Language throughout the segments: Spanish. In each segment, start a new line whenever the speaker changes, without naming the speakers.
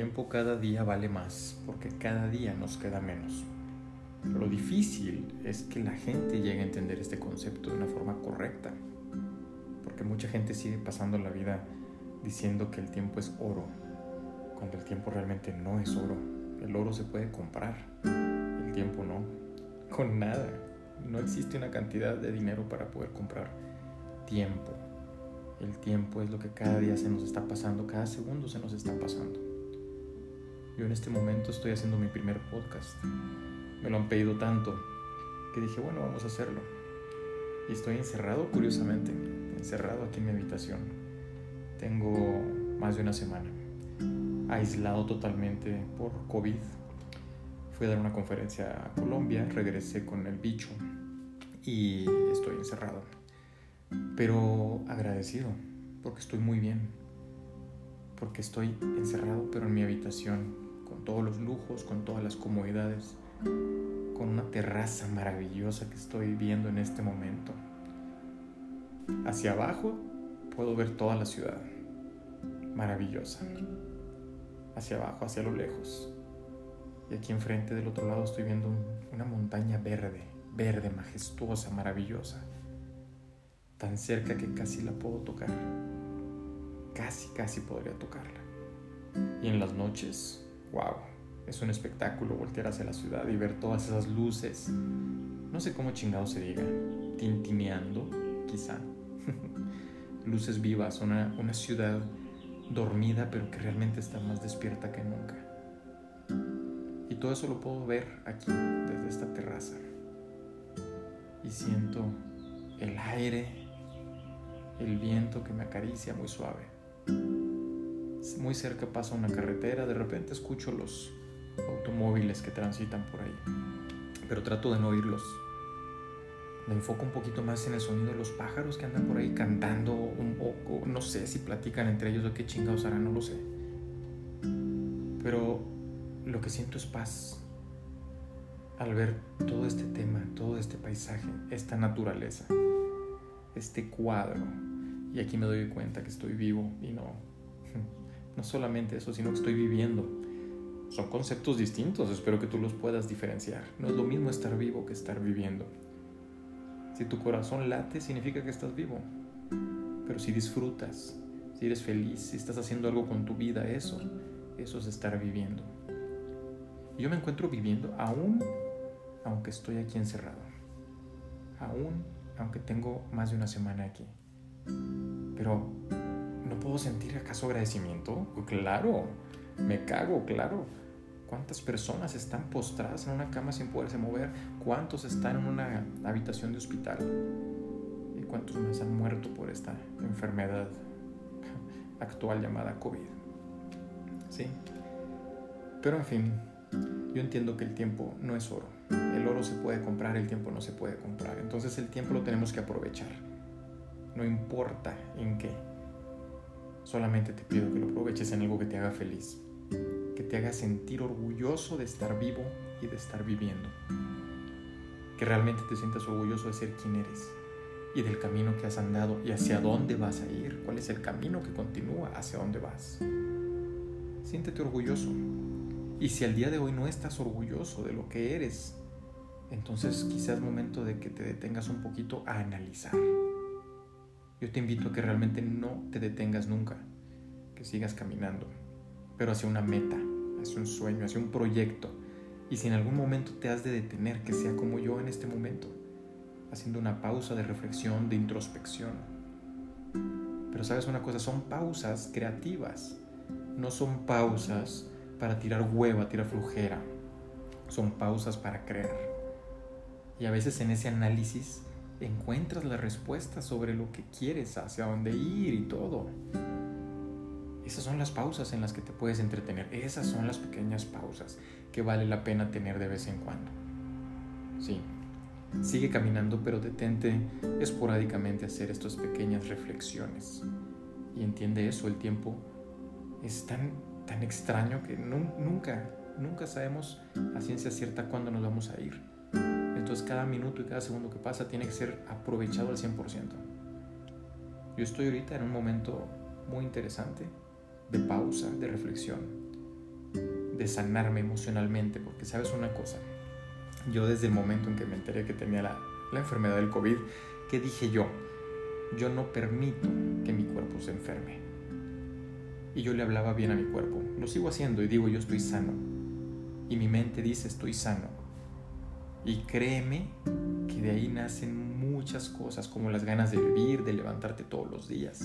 tiempo cada día vale más, porque cada día nos queda menos. Lo difícil es que la gente llegue a entender este concepto de una forma correcta, porque mucha gente sigue pasando la vida diciendo que el tiempo es oro, cuando el tiempo realmente no es oro. El oro se puede comprar, el tiempo no, con nada. No existe una cantidad de dinero para poder comprar tiempo. El tiempo es lo que cada día se nos está pasando, cada segundo se nos está pasando. Yo en este momento estoy haciendo mi primer podcast. Me lo han pedido tanto que dije, bueno, vamos a hacerlo. Y estoy encerrado, curiosamente, encerrado aquí en mi habitación. Tengo más de una semana, aislado totalmente por COVID. Fui a dar una conferencia a Colombia, regresé con el bicho y estoy encerrado pero agradecido, porque estoy muy bien, porque estoy encerrado, pero en mi habitación, con todos los lujos, con todas las comodidades, con una terraza maravillosa que estoy viendo en este momento. Hacia abajo puedo ver toda la ciudad, maravillosa. Hacia abajo, hacia lo lejos. Y aquí enfrente del otro lado estoy viendo una montaña verde, verde, majestuosa, maravillosa tan cerca que casi la puedo tocar. Casi, casi podría tocarla. Y en las noches, wow, es un espectáculo voltear hacia la ciudad y ver todas esas luces. No sé cómo chingado se diga, tintineando, quizá. luces vivas, una, una ciudad dormida pero que realmente está más despierta que nunca. Y todo eso lo puedo ver aquí, desde esta terraza. Y siento el aire el viento que me acaricia muy suave. Muy cerca pasa una carretera, de repente escucho los automóviles que transitan por ahí, pero trato de no oírlos. Me enfoco un poquito más en el sonido de los pájaros que andan por ahí cantando un poco, no sé si platican entre ellos o qué chingados harán, no lo sé. Pero lo que siento es paz al ver todo este tema, todo este paisaje, esta naturaleza, este cuadro y aquí me doy cuenta que estoy vivo y no, no solamente eso, sino que estoy viviendo. Son conceptos distintos, espero que tú los puedas diferenciar. No es lo mismo estar vivo que estar viviendo. Si tu corazón late, significa que estás vivo. Pero si disfrutas, si eres feliz, si estás haciendo algo con tu vida, eso, eso es estar viviendo. Yo me encuentro viviendo aún aunque estoy aquí encerrado. Aún aunque tengo más de una semana aquí. Pero, ¿no puedo sentir acaso agradecimiento? Pues claro, me cago, claro. ¿Cuántas personas están postradas en una cama sin poderse mover? ¿Cuántos están en una habitación de hospital? ¿Y cuántos más han muerto por esta enfermedad actual llamada COVID? Sí. Pero en fin, yo entiendo que el tiempo no es oro. El oro se puede comprar, el tiempo no se puede comprar. Entonces el tiempo lo tenemos que aprovechar no importa en qué. Solamente te pido que lo aproveches en algo que te haga feliz, que te haga sentir orgulloso de estar vivo y de estar viviendo. Que realmente te sientas orgulloso de ser quien eres y del camino que has andado y hacia dónde vas a ir, cuál es el camino que continúa, hacia dónde vas. Siéntete orgulloso. Y si al día de hoy no estás orgulloso de lo que eres, entonces quizás es momento de que te detengas un poquito a analizar yo te invito a que realmente no te detengas nunca, que sigas caminando, pero hacia una meta, hacia un sueño, hacia un proyecto. Y si en algún momento te has de detener, que sea como yo en este momento, haciendo una pausa de reflexión, de introspección. Pero sabes una cosa, son pausas creativas, no son pausas para tirar hueva, tirar flujera, son pausas para creer. Y a veces en ese análisis encuentras la respuesta sobre lo que quieres, hacia dónde ir y todo. Esas son las pausas en las que te puedes entretener. Esas son las pequeñas pausas que vale la pena tener de vez en cuando. Sí, sigue caminando, pero detente esporádicamente a hacer estas pequeñas reflexiones. Y entiende eso, el tiempo es tan, tan extraño que nunca, nunca sabemos a ciencia cierta cuándo nos vamos a ir. Entonces cada minuto y cada segundo que pasa tiene que ser aprovechado al 100%. Yo estoy ahorita en un momento muy interesante de pausa, de reflexión. de sanarme emocionalmente, porque sabes una cosa, yo desde el momento en que me enteré que tenía la, la enfermedad del COVID, ¿qué dije yo? Yo no permito que mi cuerpo se enferme. Y yo le hablaba bien a mi cuerpo, lo sigo haciendo y digo yo estoy sano. Y mi mente dice estoy sano. Y créeme que de ahí nacen muchas cosas, como las ganas de vivir, de levantarte todos los días.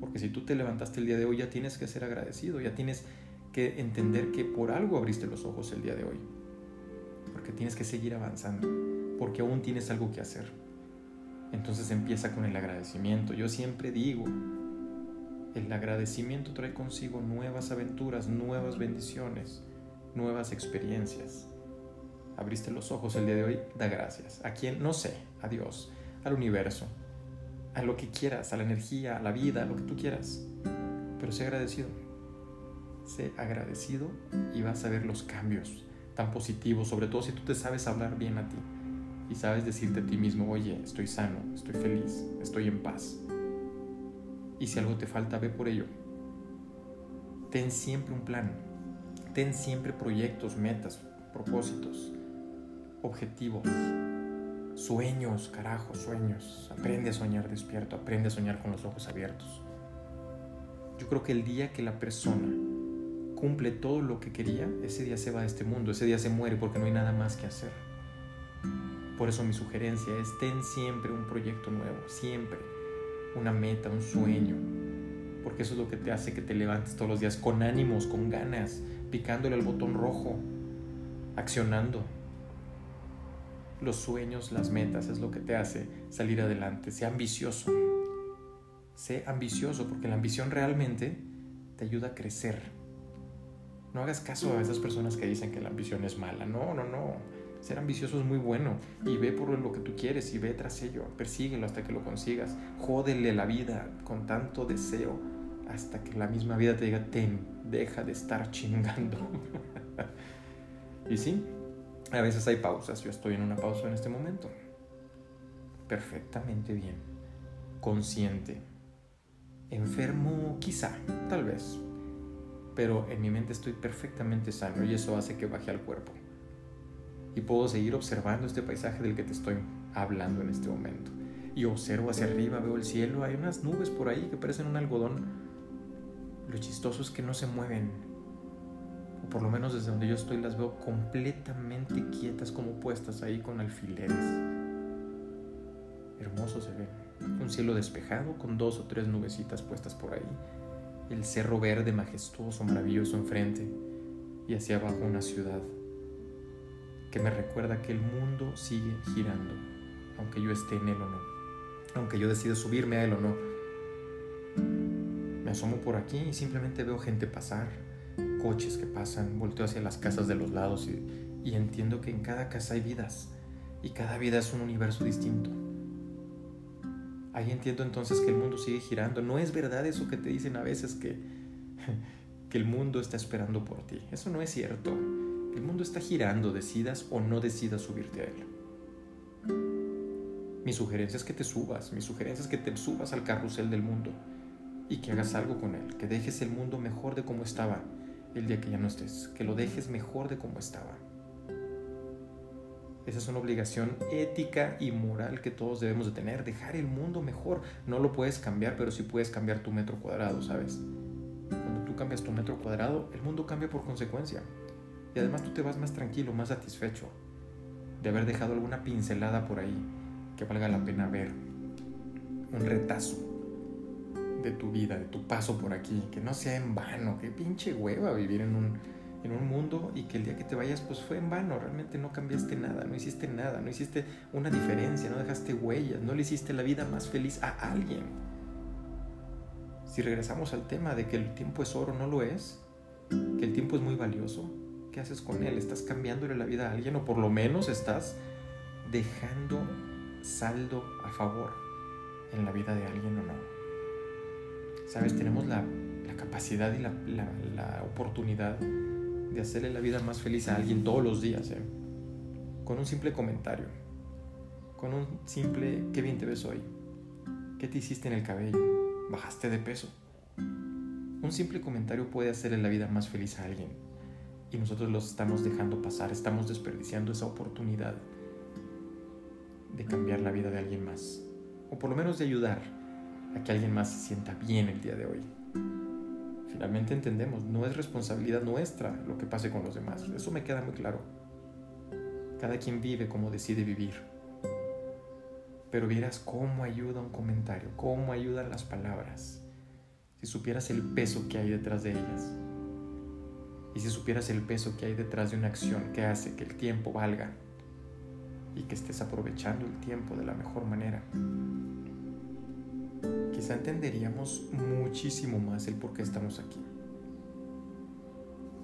Porque si tú te levantaste el día de hoy, ya tienes que ser agradecido, ya tienes que entender que por algo abriste los ojos el día de hoy. Porque tienes que seguir avanzando, porque aún tienes algo que hacer. Entonces empieza con el agradecimiento. Yo siempre digo, el agradecimiento trae consigo nuevas aventuras, nuevas bendiciones, nuevas experiencias. Abriste los ojos el día de hoy, da gracias. ¿A quién? No sé, a Dios, al universo, a lo que quieras, a la energía, a la vida, a lo que tú quieras. Pero sé agradecido. Sé agradecido y vas a ver los cambios tan positivos, sobre todo si tú te sabes hablar bien a ti y sabes decirte a ti mismo, oye, estoy sano, estoy feliz, estoy en paz. Y si algo te falta, ve por ello. Ten siempre un plan, ten siempre proyectos, metas, propósitos, objetivos, sueños, carajo, sueños. Aprende a soñar despierto, aprende a soñar con los ojos abiertos. Yo creo que el día que la persona cumple todo lo que quería, ese día se va de este mundo, ese día se muere porque no hay nada más que hacer. Por eso mi sugerencia es ten siempre un proyecto nuevo, siempre una meta, un sueño, porque eso es lo que te hace que te levantes todos los días con ánimos, con ganas, picándole al botón rojo, accionando. Los sueños, las metas es lo que te hace salir adelante. Sé ambicioso. Sé ambicioso porque la ambición realmente te ayuda a crecer. No hagas caso a esas personas que dicen que la ambición es mala. No, no, no. Ser ambicioso es muy bueno y ve por lo que tú quieres y ve tras ello, persíguelo hasta que lo consigas. Jódele la vida con tanto deseo hasta que la misma vida te diga, ten, deja de estar chingando. y sí, a veces hay pausas, yo estoy en una pausa en este momento. Perfectamente bien, consciente. Enfermo quizá, tal vez, pero en mi mente estoy perfectamente sano y eso hace que baje al cuerpo y puedo seguir observando este paisaje del que te estoy hablando en este momento. Y observo hacia arriba, veo el cielo, hay unas nubes por ahí que parecen un algodón. Lo chistoso es que no se mueven, o por lo menos desde donde yo estoy las veo completamente quietas como puestas ahí con alfileres. Hermoso se ve. Un cielo despejado con dos o tres nubecitas puestas por ahí. El cerro verde majestuoso, maravilloso enfrente. Y hacia abajo una ciudad que me recuerda que el mundo sigue girando, aunque yo esté en él o no, aunque yo decida subirme a él o no. Me asomo por aquí y simplemente veo gente pasar, coches que pasan, volteo hacia las casas de los lados y, entiendo que en cada casa hay vidas y cada vida es un universo distinto. Ahí entiendo entonces que el mundo sigue girando. No es verdad eso que te dicen a veces que, que el mundo está esperando por ti. Eso no es cierto. El mundo está girando, decidas o no decidas subirte a él. Mi sugerencia es que te subas, mi sugerencia es que te subas al carrusel del mundo y que hagas algo con él, que dejes el mundo mejor de como estaba el día que ya no estés, que lo dejes mejor de como estaba. Esa es una obligación ética y moral que todos debemos de tener, dejar el mundo mejor. No lo puedes cambiar, pero sí puedes cambiar tu metro cuadrado, ¿sabes? Cuando tú cambias tu metro cuadrado, el mundo cambia por consecuencia. Y además tú te vas más tranquilo, más satisfecho de haber dejado alguna pincelada por ahí que valga la pena ver. Un retazo de tu vida, de tu paso por aquí, que no sea en vano, que pinche hueva vivir en un, en un mundo y que el día que te vayas pues fue en vano, realmente no cambiaste nada, no hiciste nada, no hiciste una diferencia, no dejaste huellas, no le hiciste la vida más feliz a alguien. Si regresamos al tema de que el tiempo es oro, no lo es, que el tiempo es muy valioso, ¿Qué haces con él? ¿Estás cambiándole la vida a alguien o por lo menos estás dejando saldo a favor en la vida de alguien o no? Sabes, tenemos la, capacidad y la, oportunidad de hacerle la vida más feliz a alguien todos los días, ¿eh? con un simple comentario, con un simple qué bien te ves hoy, qué te hiciste en el cabello, bajaste de peso. Un simple comentario puede hacerle la vida más feliz a alguien y nosotros los estamos dejando pasar, estamos desperdiciando esa oportunidad de cambiar la vida de alguien más, o por lo menos de ayudar que alguien más se sienta bien el día de hoy. Finalmente entendemos, no es responsabilidad nuestra lo que pase con los demás, eso me queda muy claro. Cada quien vive como decide vivir. Pero vieras cómo ayuda un comentario, cómo ayudan las palabras, si supieras el peso que hay detrás de ellas. Y si supieras el peso que hay detrás de una acción que hace que el tiempo valga y que estés aprovechando el tiempo de la mejor manera, quizá entenderíamos muchísimo más el por qué estamos aquí.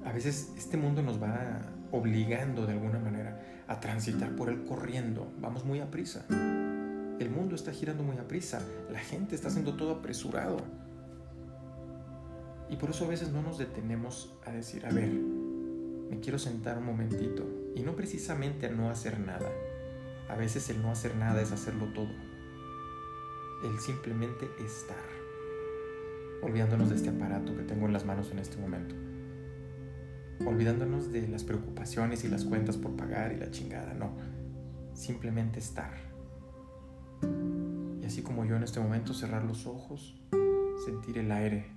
A veces este mundo nos va obligando de alguna manera a transitar por él corriendo, vamos muy a prisa. El mundo está girando muy a prisa, la gente está haciendo todo apresurado. Y por eso a veces no nos detenemos a decir, a ver, me quiero sentar un momentito. Y no precisamente a no hacer nada. A veces el no hacer nada es hacerlo todo. El simplemente estar. Olvidándonos de este aparato que tengo en las manos en este momento. Olvidándonos de las preocupaciones y las cuentas por pagar y la chingada. No. Simplemente estar. Y así como yo en este momento cerrar los ojos, sentir el aire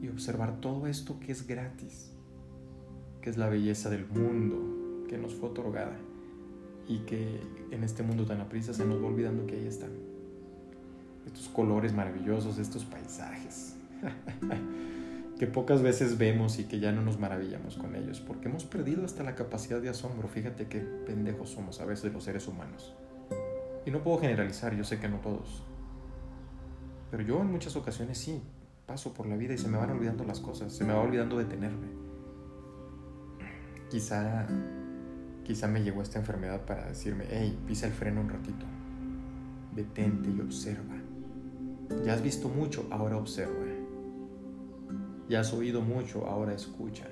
y observar todo esto que es gratis, que es la belleza del mundo que nos fue otorgada y que en este mundo tan aprisa se nos va olvidando que ahí están. Estos colores maravillosos, estos paisajes, que pocas veces vemos y que ya no nos maravillamos con ellos, porque hemos perdido hasta la capacidad de asombro. Fíjate qué pendejos somos a veces los seres humanos. Y no puedo generalizar, yo sé que no todos. Pero yo en muchas ocasiones sí, paso por la vida y se me van olvidando las cosas, se me va olvidando detenerme. Quizá, quizá me llegó esta enfermedad para decirme, hey, pisa el freno un ratito, detente y observa. Ya has visto mucho, ahora observa. Ya has oído mucho, ahora escucha.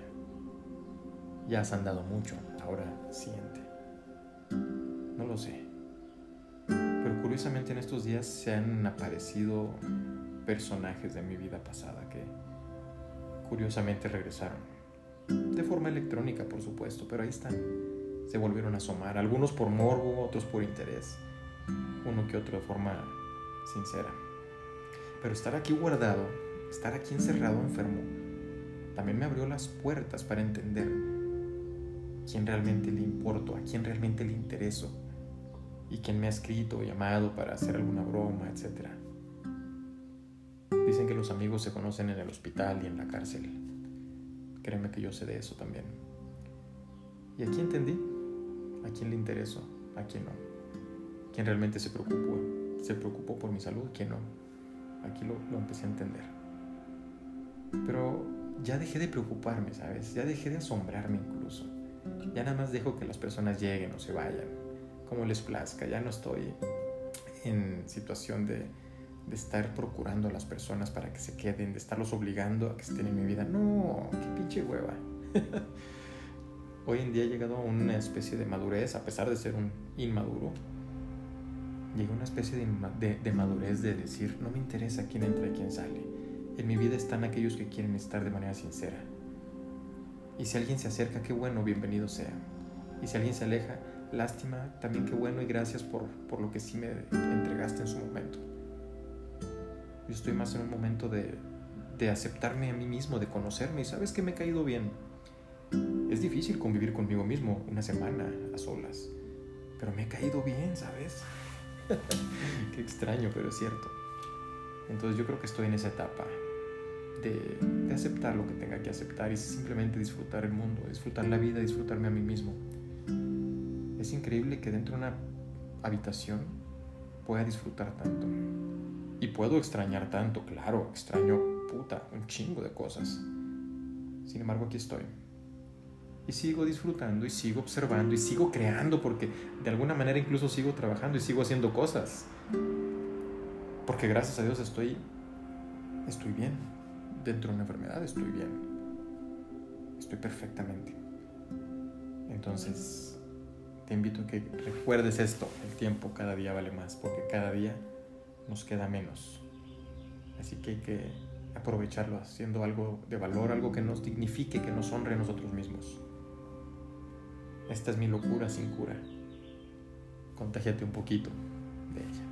Ya has andado mucho, ahora siente. No lo sé. Pero curiosamente en estos días se han aparecido personajes de mi vida pasada que curiosamente regresaron. De forma electrónica, por supuesto, pero ahí están. Se volvieron a asomar, algunos por morbo, otros por interés, uno que otro de forma sincera. Pero estar aquí guardado, estar aquí encerrado enfermo, también me abrió las puertas para entender quién realmente le importo, a quién realmente le intereso y quién me ha escrito o llamado para hacer alguna broma, etcétera. Dicen que los amigos se conocen en el hospital y en la cárcel. Créeme que yo sé de eso también. ¿Y aquí entendí? ¿A quién le interesó? ¿A quién no? ¿Quién realmente se preocupó? ¿Se preocupó por mi salud? ¿Quién no? Aquí lo, lo empecé a entender. Pero ya dejé de preocuparme, ¿sabes? Ya dejé de asombrarme incluso. Ya nada más dejo que las personas lleguen o se vayan, como les plazca. Ya no estoy en situación de de estar procurando a las personas para que se queden, de estarlos obligando a que estén en mi vida. No, qué pinche hueva. Hoy en día he llegado a una especie de madurez, a pesar de ser un inmaduro, llega una especie de, de, madurez de decir, no me interesa quién entra y quién sale. En mi vida están aquellos que quieren estar de manera sincera. Y si alguien se acerca, qué bueno, bienvenido sea. Y si alguien se aleja, lástima, también qué bueno y gracias por, por lo que sí me entregaste en su momento. Yo estoy más en un momento de, de aceptarme a mí mismo, de conocerme y sabes que me he caído bien. Es difícil convivir conmigo mismo una semana a solas, pero me he caído bien, ¿sabes? Qué extraño, pero es cierto. Entonces yo creo que estoy en esa etapa de, aceptar lo que tenga que aceptar y simplemente disfrutar el mundo, disfrutar la vida, disfrutarme a mí mismo. Es increíble que dentro de una habitación pueda disfrutar tanto. Y puedo extrañar tanto, claro, extraño puta, un chingo de cosas. Sin embargo, aquí estoy. Y sigo disfrutando y sigo observando y sigo creando porque de alguna manera incluso sigo trabajando y sigo haciendo cosas. Porque gracias a Dios estoy estoy bien. Dentro de una enfermedad estoy bien. Estoy perfectamente. Entonces, te invito a que recuerdes esto. El tiempo cada día vale más porque cada día nos queda menos. Así que hay que aprovecharlo haciendo algo de valor, algo que nos dignifique, que nos honre a nosotros mismos. Esta es mi locura sin cura. Contágiate un poquito de ella.